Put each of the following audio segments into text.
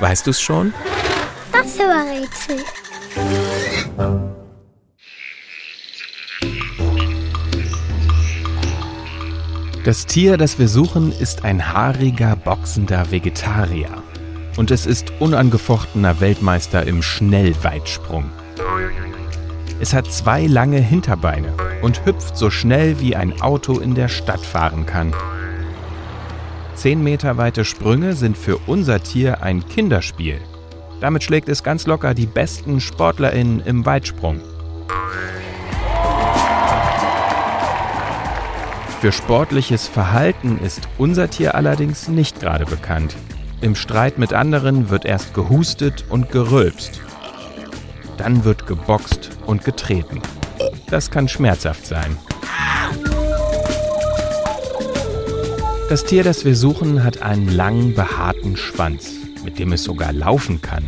Weißt du es schon? Das Rätsel. Das Tier, das wir suchen, ist ein haariger, boxender Vegetarier. Und es ist unangefochtener Weltmeister im Schnellweitsprung. Es hat zwei lange Hinterbeine und hüpft so schnell, wie ein Auto in der Stadt fahren kann. Zehn Meter weite Sprünge sind für unser Tier ein Kinderspiel. Damit schlägt es ganz locker die besten SportlerInnen im Weitsprung. Für sportliches Verhalten ist unser Tier allerdings nicht gerade bekannt. Im Streit mit anderen wird erst gehustet und gerülpst. Dann wird geboxt und getreten. Das kann schmerzhaft sein. Das Tier, das wir suchen, hat einen langen, behaarten Schwanz, mit dem es sogar laufen kann.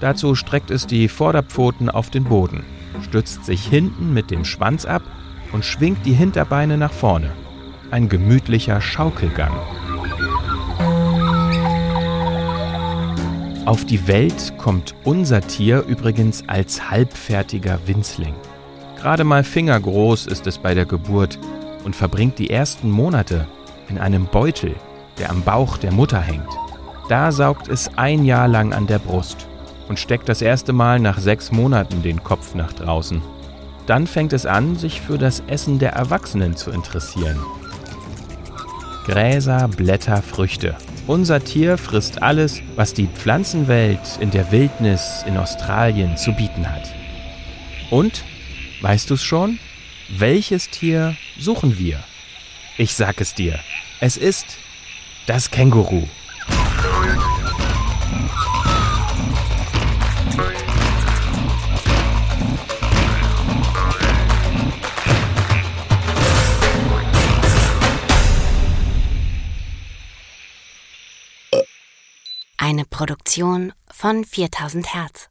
Dazu streckt es die Vorderpfoten auf den Boden, stützt sich hinten mit dem Schwanz ab und schwingt die Hinterbeine nach vorne. Ein gemütlicher Schaukelgang. Auf die Welt kommt unser Tier übrigens als halbfertiger Winzling. Gerade mal fingergroß ist es bei der Geburt und verbringt die ersten Monate in einem Beutel, der am Bauch der Mutter hängt. Da saugt es ein Jahr lang an der Brust und steckt das erste Mal nach sechs Monaten den Kopf nach draußen. Dann fängt es an, sich für das Essen der Erwachsenen zu interessieren. Gräser, Blätter, Früchte. Unser Tier frisst alles, was die Pflanzenwelt in der Wildnis in Australien zu bieten hat. Und, weißt du es schon? Welches Tier suchen wir? Ich sag es dir. Es ist das Känguru. Eine Produktion von 4000 Hertz.